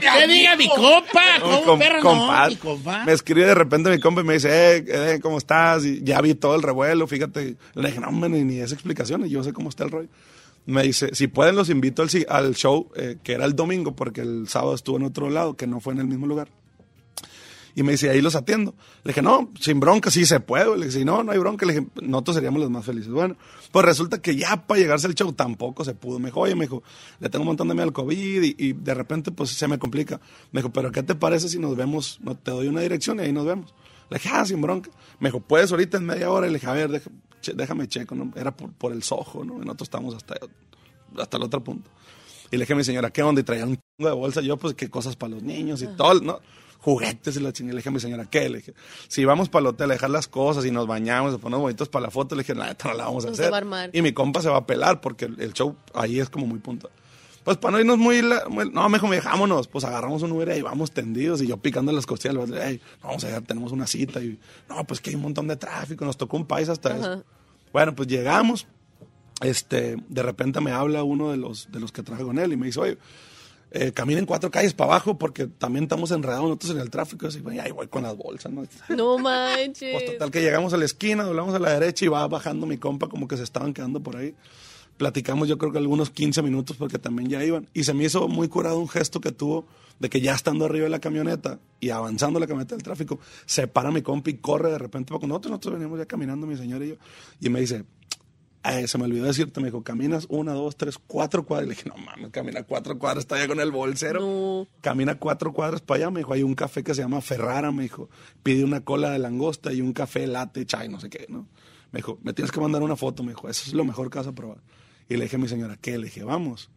*laughs* Que diga mi compa, *laughs* ¿cómo com- perro no? compadre. Mi compa. Me escribe de repente mi compa y me dice, eh, eh, ¿cómo estás? Y ya vi todo el revuelo, fíjate. Le dije, no, hombre, ni, ni esa explicación, y yo sé cómo está el rollo. Me dice, si pueden los invito al, si- al show, eh, que era el domingo, porque el sábado estuvo en otro lado, que no fue en el mismo lugar. Y me dice, ahí los atiendo. Le dije, no, sin bronca, sí se puede. Le dije, no, no hay bronca. Le dije, nosotros seríamos los más felices. Bueno, pues resulta que ya para llegarse al show tampoco se pudo. Me dijo, oye, me dijo, le tengo un montón de miedo al COVID y, y de repente pues se me complica. Me dijo, pero ¿qué te parece si nos vemos? No, te doy una dirección y ahí nos vemos. Le dije, ah, sin bronca. Me dijo, puedes ahorita en media hora. Y le dije, a ver, déjame checo, ¿no? Era por, por el sojo, ¿no? Y nosotros estábamos hasta, hasta el otro punto. Y le dije a mi señora, ¿qué onda? Y traía un chingo de bolsa. Yo, pues, qué cosas para los niños y todo, ¿no? Juguetes y la chingada. Le dije a mi señora, ¿qué? Le dije, si vamos para el hotel a dejar las cosas y nos bañamos, nos ponemos bonitos para la foto, le dije, la neta no la vamos a hacer. va a. Y mi compa se va a pelar porque el, show ahí es como muy puntual. Pues para no irnos muy, muy- no, me dijo, dejámonos. Pues agarramos un Uber y vamos tendidos y yo picando las costillas. le digo, "Ey, vamos a llegar, tenemos una cita. Y no, pues que hay un montón de tráfico, nos tocó un país hasta Ajá. eso. Bueno, pues llegamos. Este, de repente me habla uno de los, de los que traje con él y me dice, oye, eh, caminen cuatro calles para abajo porque también estamos enredados nosotros en el tráfico. Y así, "Bueno, ahí voy con las bolsas, ¿no? No *laughs* manches. Pues total que llegamos a la esquina, doblamos a la derecha y va bajando mi compa como que se estaban quedando por ahí. Platicamos yo creo que algunos 15 minutos porque también ya iban. Y se me hizo muy curado un gesto que tuvo de que ya estando arriba de la camioneta y avanzando la camioneta del tráfico, se para mi compa y corre de repente para con nosotros. Nosotros veníamos ya caminando, mi señor y yo. Y me dice, "Ay, se me olvidó decirte, me dijo, caminas una, dos, tres, cuatro cuadras. Y le dije, no mames, camina cuatro cuadras, está allá con el bolsero. No. Camina cuatro cuadras para allá, me dijo, hay un café que se llama Ferrara, me dijo, pide una cola de langosta y un café latte, chai, no sé qué, ¿no? Me dijo, me tienes que mandar una foto, me dijo, eso es lo mejor que vas a probar. Y le dije a mi señora, ¿qué? Le dije, vamos.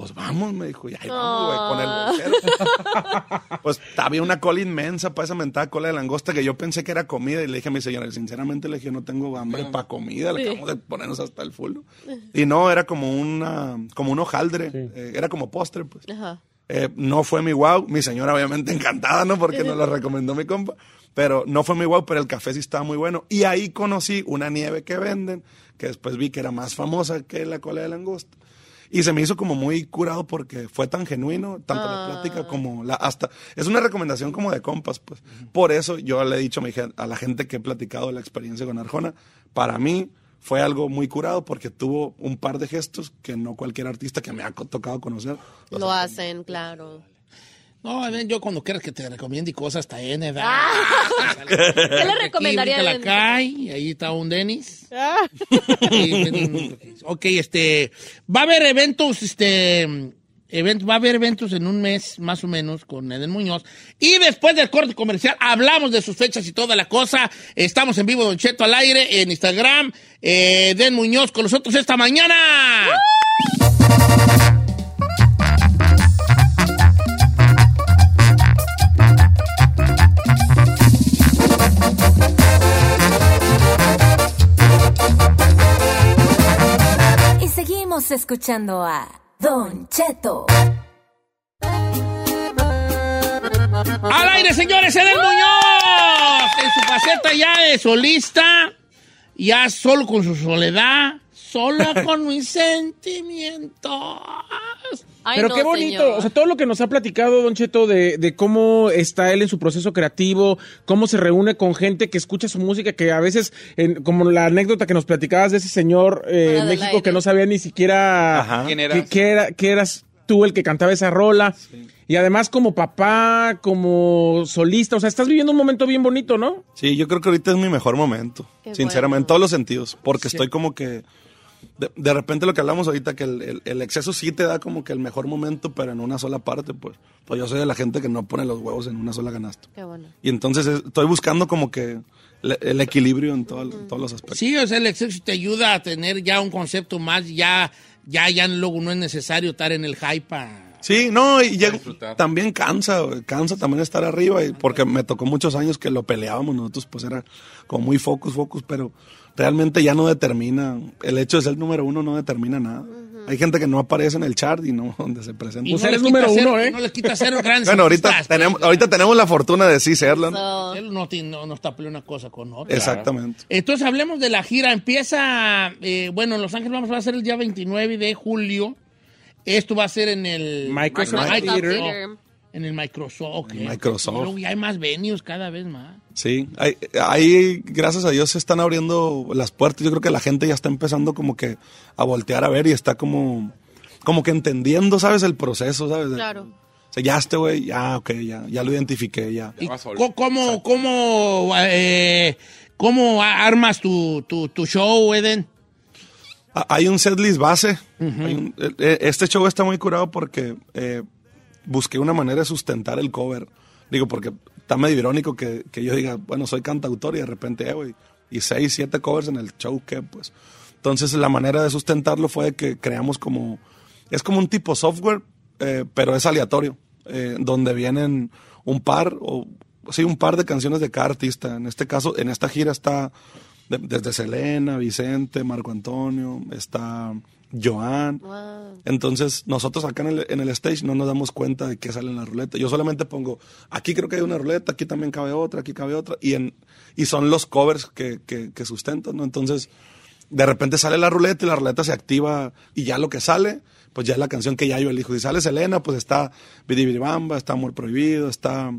Pues vamos, me dijo, y ahí vamos, güey, con el bolsero. *laughs* pues había una cola inmensa para esa mentada cola de langosta que yo pensé que era comida y le dije a mi señora, sinceramente le dije, no tengo hambre para comida, le acabamos de ponernos hasta el full. ¿no? Y no, era como una, como un hojaldre, eh, era como postre, pues. Ajá. Eh, no fue mi wow, mi señora obviamente *laughs* encantada, ¿no? Porque nos lo *laughs* recomendó mi compa. Pero no fue mi wow, pero el café sí estaba muy bueno. Y ahí conocí una nieve que venden, que después vi que era más famosa que la cola de langosta. Y se me hizo como muy curado porque fue tan genuino, tanto la plática como la hasta es una recomendación como de compas, pues. Por eso yo le he dicho a, la gente que he platicado la experiencia con Arjona, para mí fue algo muy curado porque tuvo un par de gestos que no cualquier artista que me ha tocado conocer Lo hace. hacen, claro. No, a ver, yo cuando quieras que te recomiende cosas está en edad. ¿Qué le recomendaría Aquí, la y ahí está un Denis. Ah. Ok, este, va a haber eventos, este, event- va a haber eventos en un mes, más o menos, con Eden Muñoz. Y después del corte comercial, hablamos de sus fechas y toda la cosa. Estamos en vivo, Don Cheto, al aire, en Instagram. Eh, Eden Muñoz con nosotros esta mañana. Y escuchando a Don Cheto. Al aire, señores, Eden Muñoz. En su faceta ya de solista, ya solo con su soledad, solo con mis *laughs* sentimientos. Ay, Pero no, qué bonito, señor. o sea, todo lo que nos ha platicado Don Cheto de, de cómo está él en su proceso creativo, cómo se reúne con gente que escucha su música, que a veces, en- como la anécdota que nos platicabas de ese señor eh, en México aire. que no sabía ni siquiera Ajá. ¿Quién que, eras? que era, que eras tú el que cantaba esa rola. Y además como papá, como solista, o sea, estás viviendo un momento bien bonito, ¿no? Sí, yo creo que ahorita es mi mejor momento, Qué sinceramente, bueno. en todos los sentidos, porque estoy como que de, de repente lo que hablamos ahorita, que el, el- el exceso sí te da como que el mejor momento, pero en una sola parte, pues. Pues yo soy de la gente que no pone los huevos en una sola canasta. Qué bueno. Y entonces es- estoy buscando como que le- el equilibrio en, todo en todos los aspectos. Sí, o sea, el exceso te ayuda a tener ya un concepto más, ya, ya, ya luego no es necesario estar en el hype pa- Sí, no, y disfrutar. también cansa, cansa también estar arriba, y porque me tocó muchos años que lo peleábamos nosotros, pues era como muy focus, focus, pero realmente ya no determina, el hecho de ser el número uno no determina nada. Hay gente que no aparece en el chart y no *laughs* donde se presenta. Y Pues no eres les quita número ser- uno, ¿eh? No les quita ser grandes bueno, ahorita artistas, tenemos, pues. ahorita tenemos la fortuna de sí serlo. ¿no? Él no, tiene- no, no está peleando una cosa con otra. Exactamente. Entonces hablemos de la gira. Empieza, eh, bueno, en Los Ángeles vamos a ser el día 29 de julio. Esto va a ser en el Microsoft Microsoft Theater. Theater. En el Microsoft. ok. Microsoft. Y hay más venues cada vez más. Sí, ahí, ahí, gracias a Dios se están abriendo las puertas. Yo creo que la gente ya está empezando como que a voltear a ver y está como, como que entendiendo, ¿sabes? El proceso, ¿sabes? Claro. O sea, ya este güey, ya, ok, ya, ya lo identifiqué, ya. ¿Y va solo. co- cómo, cómo, eh, cómo armas tu, tu, tu show, Eden? Ah, Hay un setlist base. Hay un- eh, eh, este show está muy curado porque eh, busqué una manera de sustentar el cover. Digo, porque está medio irónico que, que yo diga, bueno, soy cantautor y de repente, eh, güey, y seis, siete covers en el show, ¿qué? Pues. Entonces, la manera de sustentarlo fue que creamos como. Es como un tipo software, eh, pero es aleatorio, eh, donde vienen un par, o sí, un par de canciones de cada artista. En este caso, en esta gira está de- desde Selena, Vicente, Marco Antonio, está Joan. Wow. Entonces, nosotros acá en el, en el stage no nos damos cuenta de qué sale en la ruleta. Yo solamente pongo, aquí creo que hay una ruleta, aquí también cabe otra, aquí cabe otra, y, en, y son los covers que, que, que sustentan, ¿no? Entonces, de repente sale la ruleta y la ruleta se activa y ya lo que sale, pues ya es la canción que ya yo elijo. Si sale Selena, pues está Bamba, está Amor Prohibido, está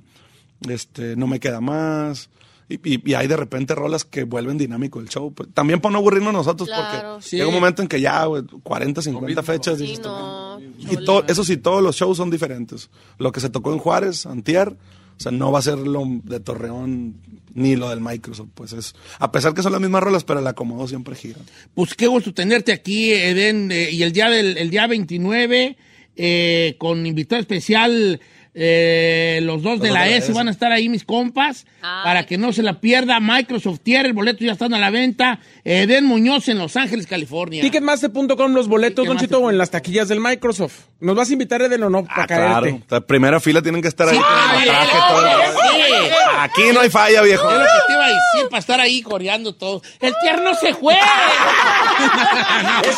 este, No Me Queda Más. Y, y- y hay de repente rolas que vuelven dinámico el show. Pues, también para no aburrirnos nosotros, Claro. porque Sí. llega un momento en que ya, güey, 40, 50 fechas. Sí, dices, no. y to- eso sí, todos los shows son diferentes. Lo que se tocó en Juárez, Antier, o sea, no va a ser lo de Torreón ni lo del Microsoft. Pues es, a pesar que son las mismas rolas, pero el acomodo siempre gira. Pues qué gusto tenerte aquí, Eden. eh, y el día del el día 29, eh, con invitado especial, eh, los dos de la de la S S. van a estar ahí, mis compas, Ay. para que no se la pierda. Microsoft Tier, el boleto ya están a la venta. Eden Muñoz en Los Ángeles, California. Ticketmaster.com los boletos, Don Chito, o en las taquillas del Microsoft. ¿Nos vas a invitar, Eden, o no? Para Ah, claro. caerte. La primera fila tienen que estar ahí. Sí, con el traje, sí, todo. sí. Aquí no hay falla, viejo. Es lo que te iba a decir para estar ahí coreando todo. ¡El tierno se fue! *laughs*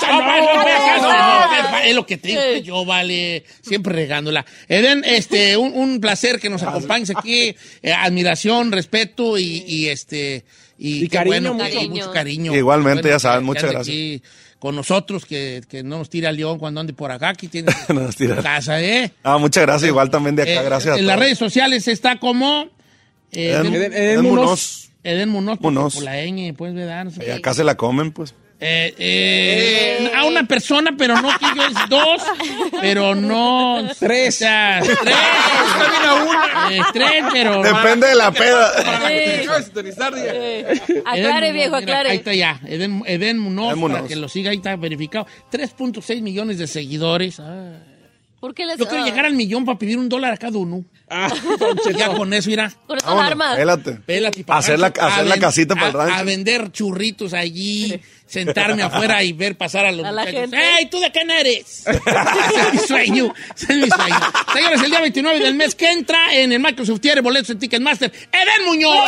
no, no, no, es lo que te digo yo, vale, siempre regándola. Eden, este, un, un placer que nos acompañes aquí. Eh, admiración, respeto y, y este. Y, Y qué cariño, que- mucho. mucho cariño. Igualmente, ya saben, muchas gracias. aquí con nosotros, que, que no nos tire al león cuando ande por acá. Aquí tiene *laughs* No nos tira. su casa, ¿eh? Ah, muchas gracias. Igual también de acá, Eh, gracias. a En las redes sociales está como. Eh, Eden, Eden- Eden- Munoz. Munoz. Eden Munoz, Munoz. por la ñ, pues, ¿verdad? No sé qué. acá se la comen, pues. Eh, eh, a una persona, pero no que yo es dos, pero no. Tres. O sea, tres. Eh, tres, pero. *laughs* Depende de la peda. Diga. Aclare, viejo, mira, Ahí aclare. está ya. Eden, Eden Munoz, Eden Munoz. para que lo siga, ahí está verificado. 3.6 millones de seguidores. Ah. ¿Por qué les Yo quiero ah, llegar al millón para pedir un dólar a cada uno. Ah. Ya *laughs* con eso irá. Con estas Vámonos, armas. Pélate. Pélate pa' Hacer la, hacer la casita para el rancho. A vender churritos allí, sentarme *laughs* afuera y ver pasar a los A la gente. ¡Ey, tú de quién eres! *laughs* ese es mi sueño. Ese es mi sueño. Señores, el día 29 del mes que entra en el Microsoft Tier, boletos en Ticketmaster, Eden Muñoz.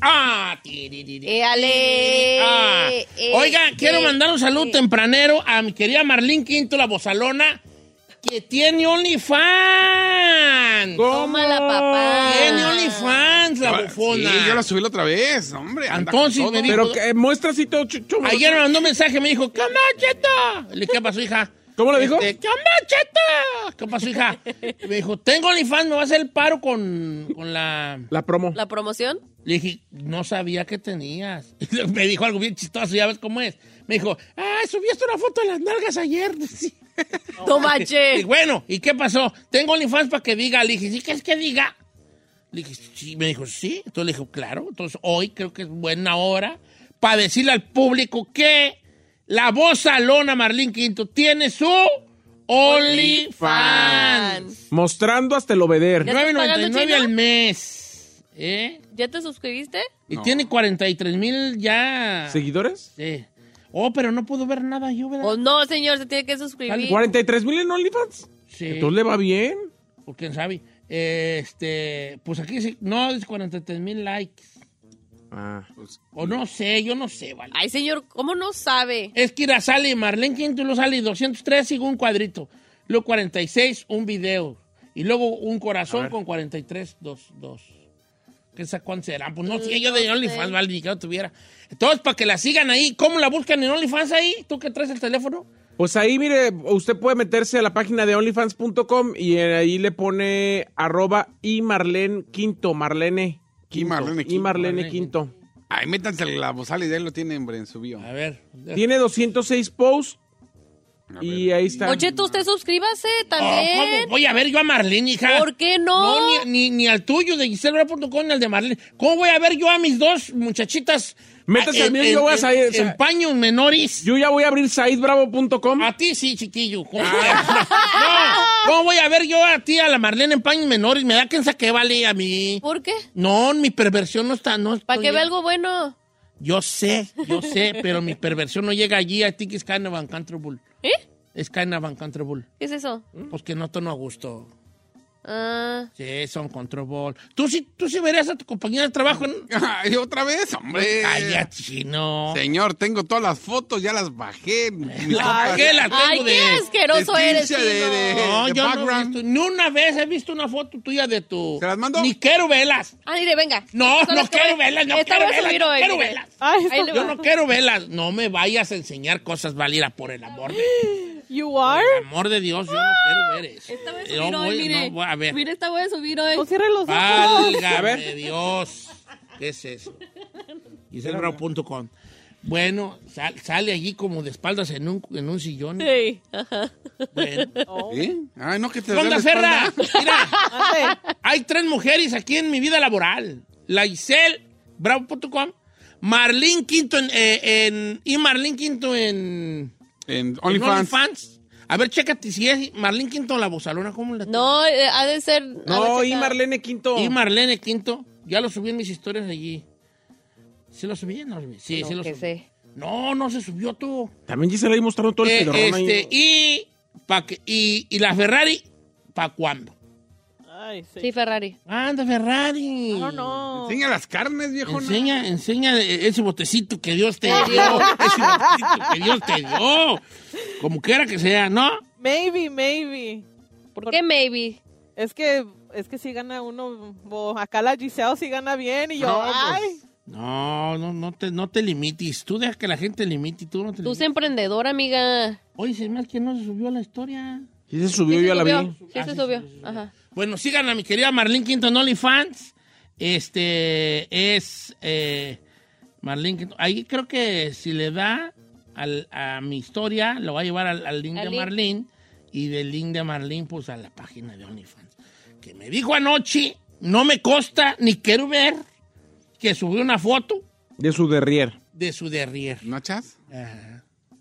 Ah, Éale. ah. Eh, Oiga, eh, quiero eh, mandar un saludo eh. tempranero a mi querida Marlene Quinto, la bozalona, que tiene OnlyFans. Tómala, papá. Tiene OnlyFans, la bufona. Sí, yo la subí la otra vez, hombre. Entonces me dijo- Pero que, muestra así todo chucho. Ayer me mandó un mensaje, me dijo, ¿qué onda? Le dije, ¿qué pasó, hija? ¿Cómo le dijo? Este, ¿Qué onda, Cheto? ¿Qué pasó, hija? Me dijo, tengo OnlyFans, me va a hacer el paro con, con la... La promo. ¿La promoción? Le dije, no sabía que tenías. *laughs* Me dijo algo bien chistoso, ya ves cómo es. Me dijo, ah, subiste una foto de las nalgas ayer. *laughs* Sí. No Y bueno, ¿y qué pasó? Tengo OnlyFans para que diga. Le dije, ¿sí qué es que diga? Le dije, sí. Me dijo, sí. Entonces le dije, claro. Entonces hoy creo que es buena hora para decirle al público que la voz salona Marlene Quinto tiene su OnlyFans. Mostrando hasta el obeder. ¿Ya estás pagando, 9.99 Chino? al mes. ¿Eh? ¿Ya te suscribiste? Y tiene 43 mil ya. ¿Seguidores? Sí. Oh, pero no puedo ver nada yo, ¿verdad? O no, señor, se tiene que suscribir. 43 mil en OnlyFans. Sí. Entonces le va bien. Pues quién sabe. Este, pues aquí sí, no, es 43 mil likes. Ah. O no sé, yo no sé, vale. Ay, señor, ¿cómo no sabe? Es que irá sale Marlene lo sale 203 y un cuadrito. Luego 46, un video. Y luego un corazón con 43, dos, dos. ¿Qué sé cuántos serán? Pues no sé, yo de no OnlyFans, ni que no tuviera. Entonces, para que la sigan ahí, ¿cómo la buscan en OnlyFans ahí? ¿Tú que traes el teléfono? Pues ahí, mire, usted puede meterse a la página de onlyfans.com y ahí le pone arroba y Marlene Quinto, Marlene. Y Marlene Y Quinto. Marlene Quinto. Ay, métanse la bozal y de él lo tiene, hombre, en su bio. A ver. Tiene 206 posts A y ver. ahí está. Oye, tú usted suscríbase Oh, ¿cómo también. voy a ver yo a Marlene, hija? ¿Por qué no? ni, ni- ni al tuyo de giselbra.com ni al de Marlene. ¿Cómo voy a ver yo a mis dos muchachitas? Métase ah, al mío yo voy a salir- En paños menores. Yo ya voy a abrir saidbravo.com. A ti sí, chiquillo. ¿Cómo voy a- no, ¿cómo voy a ver yo a ti, a la Marlene en paños menores? Me da que saque vale a mí. ¿Por qué? No, mi perversión no está. No Para que vea algo bueno. Yo sé, yo sé, pero mi perversión no llega allí. Kind of uncomfortable. ¿Eh? Es kind of uncomfortable. ¿Qué es eso? Pues que no tono a gusto. Ah, Sí, son control. ¿Tú sí, tú sí verías a tu compañera de trabajo en... *laughs* Ay, otra vez, hombre. Cállate, chino. Señor, tengo todas las fotos, ya las bajé. ¿qué las tengo Ay, de- qué asqueroso de eres, de- de- No, yo no he background. visto, ni una vez he visto una foto tuya de tu... ¿Se las mando? Ni quiero verlas. Ah, mire, venga. No, no quiero voy- verlas, no quiero subir no quiero. Ay, le Yo no quiero verlas. No me vayas a enseñar cosas, Valira, por el amor de... You are? Por el amor de Dios, yo no quiero ver eso. Esta voy a Yo subir hoy, voy- mire. no, voy a ver. Mire, esta voy a subir hoy. No cierre los ojos. Válgame Dios. ¿Qué es eso? *laughs* Giselbravo.com. Bueno, sal- sale allí como de espaldas en un, en un sillón. Sí. Ajá. Bueno. ¿Sí? Ay, no, que te ¿Qué onda, duele la Ferra? espalda. Mira, *laughs* hay tres mujeres aquí en mi vida laboral. La Giselle, bravo.com, Marlene Quinto en, eh, en- y Marlene Quinto en, En OnlyFans. A ver, chécate si es Marlene Quinto la bozalona, ¿cómo la No, eh, ha de ser. No, ver, y. Marlene Quinto. Y Marlene Quinto, ya lo subí en mis historias allí. ¿Sí lo subí? No lo subí. Sí, No, lo subí. sé. No, no se subió tú. También Gisela ahí mostraron todo el Eh, ahí. este, y, pa que- y, y la Ferrari, ¿para cuándo? Ay, sí. Sí, Ferrari. Anda, Ferrari. No, no. Enseña las carnes, viejo. Enseña, enseña ese botecito que Dios te *laughs* dio. ese botecito que Dios te dio. Como quiera que sea, ¿no? Maybe, maybe. ¿Por qué maybe? Es que, es que si gana uno, bo- acá la Giselle si gana bien y yo, No, pues. ay. No, no, no te, no te limites. Tú dejas que la gente limite y tú no te Tú eres limites. emprendedora, amiga. Oye, se me que no se subió la historia. Sí se subió, Sí se yo ya la subió. vi. Sí Ah, se sí, subió. Ajá. Bueno, sigan a mi querida Marlene Quinto en OnlyFans. Este es eh, Marlene Quinto. Ahí creo que si le da al- a mi historia, lo va a llevar al, al link Al de. Marlene y del link de Marlene, pues a la página de OnlyFans. Que me dijo anoche, no me consta ni quiero ver, que subió una foto De su derrier. de su derrier. ¿No, chas? Ajá.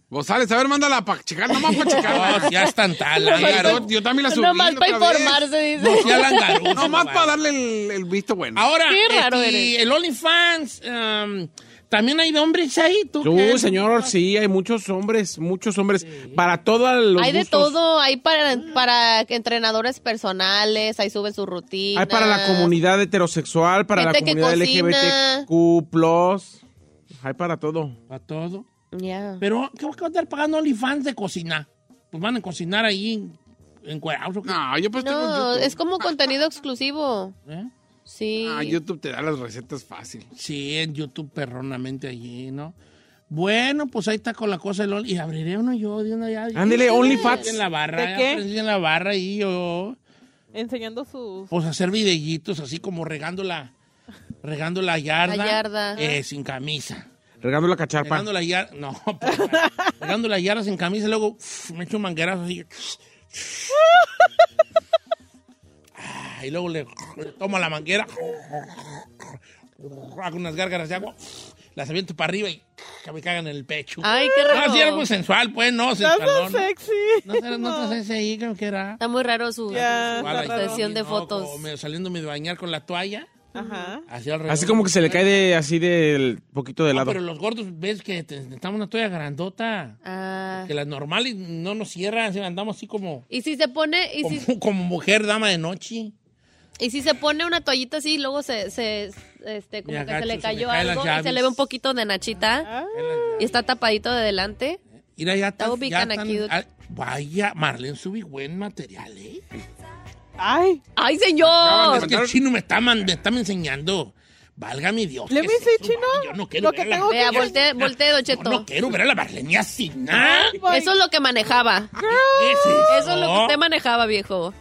Vos sales, a ver, mándala para checar, nomás para checar. No, ya están tal. Yo, yo también la subí. Nomás para informarse, dice. No, sí, Alan Garuso, Nomás no para darle el, el visto bueno. Ahora, Qué raro este, eres. el OnlyFans, um, también hay de hombres ahí. ¿tú qué? señor, sí, hay muchos hombres, muchos hombres. Para todos los Hay de todo, hay para, para entrenadores personales, ahí suben su rutina. Hay para la comunidad heterosexual, para la Gente comunidad. LGBTQ+. Hay para todo. Para todo. Pero, ¿qué va a estar pagando OnlyFans de cocinar? Pues van a cocinar ahí en, en cuerados. No, yo pues tengo No, es como contenido exclusivo. ¿Eh? Sí. Ah, YouTube te da las recetas fácil. Sí, en YouTube perronamente allí, ¿no? Bueno, pues ahí está con la cosa del Only. Y abriré uno yo de una ya. Ándele, OnlyFans. En la barra, ¿De qué? en la barra y yo. Enseñando sus... Pues hacer videillitos así como regando la, regando la yarda. La yarda. eh, sin camisa. Regando la cacharpa. Regando la yarda. No, *laughs* pues, regando la yarda sin camisa y luego uf, me echo un manguerazo así. *laughs* Y luego le, le tomo la manguera. *laughs* Hago unas gárgaras de agua. Las aviento para arriba y que me cagan en el pecho. Ay, qué raro. No, así algo sensual, pues, no, ¡Estás sensual. tan No, sexy! no, no, no te haces ahí, creo que era. Está muy raro su, Ya, su está Igual raro. sesión de no, fotos. como medio saliéndome de bañar con la toalla. Ajá. Así, alrededor. Así como que se le cae de, así del poquito de No, lado. pero los gordos, ves que te- necesitamos una toalla grandota. Ah. Que las normales no nos cierran, así andamos así como, Y si se pone, y si, como, como mujer dama de noche. y si se pone una toallita así, luego se, se este, como que se le cayó algo y se le ve un poquito de nachita y está tapadito de delante. Mira, ya be ya están- ah, Vaya, Marlene subí buen material, ¿eh? ¡Ay! ¡Ay, señor! Es que el chino me está, man- me está enseñando. Valga mi Dios. Let ¿qué me es see, eso? chino. Yo no quiero Lo que ver la- tengo Vea, que- Yo Cheto. no quiero ver a la Marlene así, nada. Eso es lo que manejaba. ¿Qué es eso? Eso es lo que usted manejaba, viejo.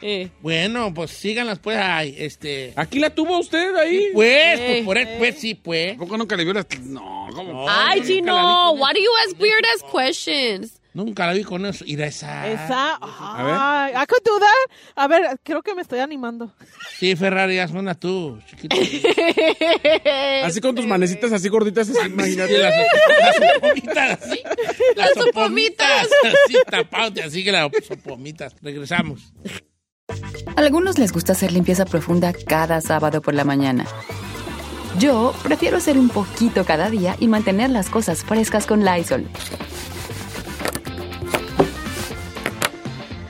Eh. Bueno, pues síganlas, pues, ay, este... Aquí la tuvo usted ahí. Pues, Eh. pues, por eso, pues, sí, pues. ¿Tampoco nunca le vieras? No, ¿cómo? No, Ay, la chino, why do you ask weird ass questions? Nunca la vi con eso. Ir a esa. Esa... ver. Ay, I could do that. A ver, creo que me estoy animando. Sí, Ferrari, haz una tú, chiquito. *laughs* Así con tus manecitas así gorditas, así, Sí, imagínate. las, las sopomitas, así. Las Las sopomitas. Así, tapados, así que las sopomitas. Regresamos. Algunos les gusta hacer limpieza profunda cada sábado por la mañana. Yo prefiero hacer un poquito cada día y mantener las cosas frescas con Lysol.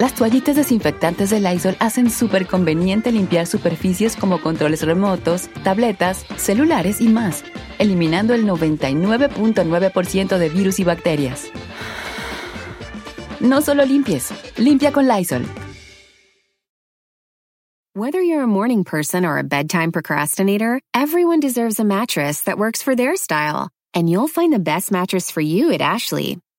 Las toallitas desinfectantes de Lysol hacen súper conveniente limpiar superficies como controles remotos, tabletas, celulares y más, eliminando el 99.9% de virus y bacterias. No solo limpies, limpia con Lysol. Whether you're a morning person or a bedtime procrastinator, everyone deserves a mattress that works for their style. And you'll find the best mattress for you at Ashley.